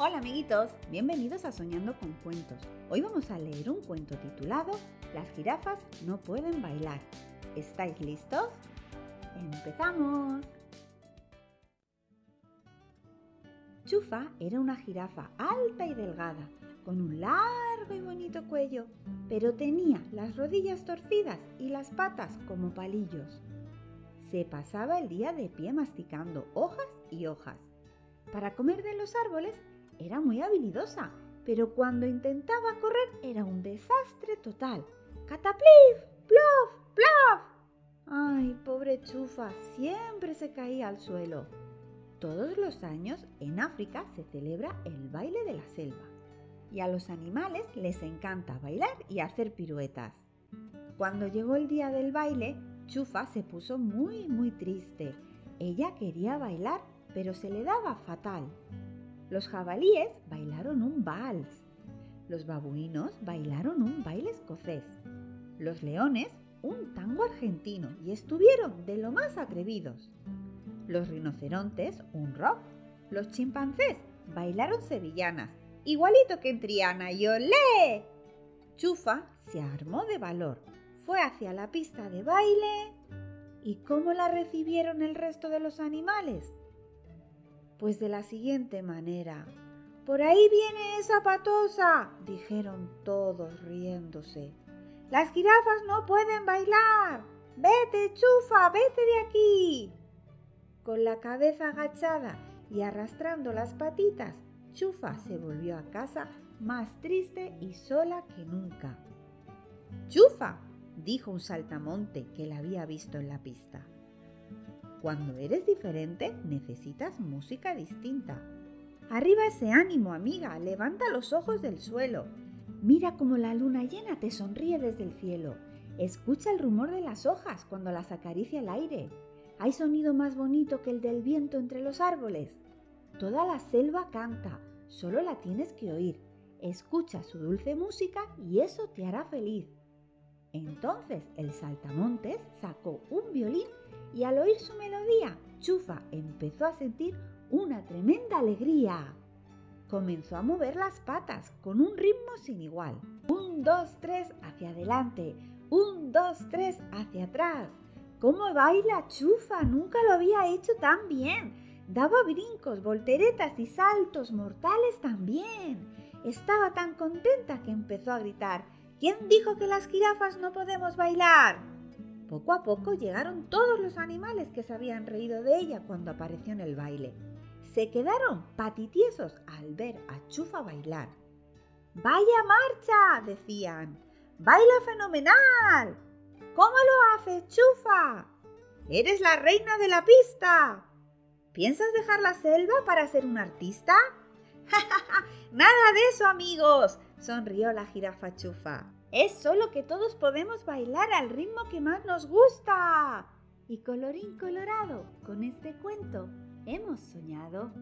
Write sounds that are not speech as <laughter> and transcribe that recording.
Hola amiguitos, bienvenidos a Soñando con Cuentos. Hoy vamos a leer un cuento titulado Las jirafas no pueden bailar. ¿Estáis listos? ¡Empezamos! Chufa era una jirafa alta y delgada, con un largo y bonito cuello, pero tenía las rodillas torcidas y las patas como palillos. Se pasaba el día de pie masticando hojas y hojas. Para comer de los árboles era muy habilidosa, pero cuando intentaba correr era un desastre total. ¡Cataplif! ¡Plof! ¡Plaf! ¡Ay, pobre Chufa! Siempre se caía al suelo. Todos los años en África se celebra el baile de la selva y a los animales les encanta bailar y hacer piruetas. Cuando llegó el día del baile, Chufa se puso muy muy triste. Ella quería bailar, pero se le daba fatal. Los jabalíes bailaron un vals. Los babuinos bailaron un baile escocés. Los leones un tango argentino y estuvieron de lo más atrevidos. Los rinocerontes un rock. Los chimpancés bailaron sevillanas, igualito que en Triana y olé. Chufa se armó de valor, fue hacia la pista de baile. ¿Y cómo la recibieron el resto de los animales? Pues de la siguiente manera. Por ahí viene esa patosa, dijeron todos riéndose. Las jirafas no pueden bailar. Vete, chufa, vete de aquí. Con la cabeza agachada y arrastrando las patitas, Chufa se volvió a casa más triste y sola que nunca. Chufa, dijo un saltamonte que la había visto en la pista. Cuando eres diferente necesitas música distinta. Arriba ese ánimo, amiga, levanta los ojos del suelo. Mira cómo la luna llena te sonríe desde el cielo. Escucha el rumor de las hojas cuando las acaricia el aire. ¿Hay sonido más bonito que el del viento entre los árboles? Toda la selva canta, solo la tienes que oír. Escucha su dulce música y eso te hará feliz. Entonces el saltamontes sacó un violín y al oír su melodía, Chufa empezó a sentir una tremenda alegría. Comenzó a mover las patas con un ritmo sin igual. Un, dos, tres, hacia adelante. Un, dos, tres, hacia atrás. ¿Cómo baila Chufa? Nunca lo había hecho tan bien. Daba brincos, volteretas y saltos mortales también. Estaba tan contenta que empezó a gritar. ¿Quién dijo que las jirafas no podemos bailar? Poco a poco llegaron todos los animales que se habían reído de ella cuando apareció en el baile. Se quedaron patitiesos al ver a Chufa bailar. ¡Vaya marcha! decían. ¡Baila fenomenal! ¿Cómo lo haces, Chufa? ¡Eres la reina de la pista! ¿Piensas dejar la selva para ser un artista? <laughs> ¡Nada de eso, amigos! Sonrió la jirafa Chufa. Es solo que todos podemos bailar al ritmo que más nos gusta. Y colorín colorado, con este cuento hemos soñado.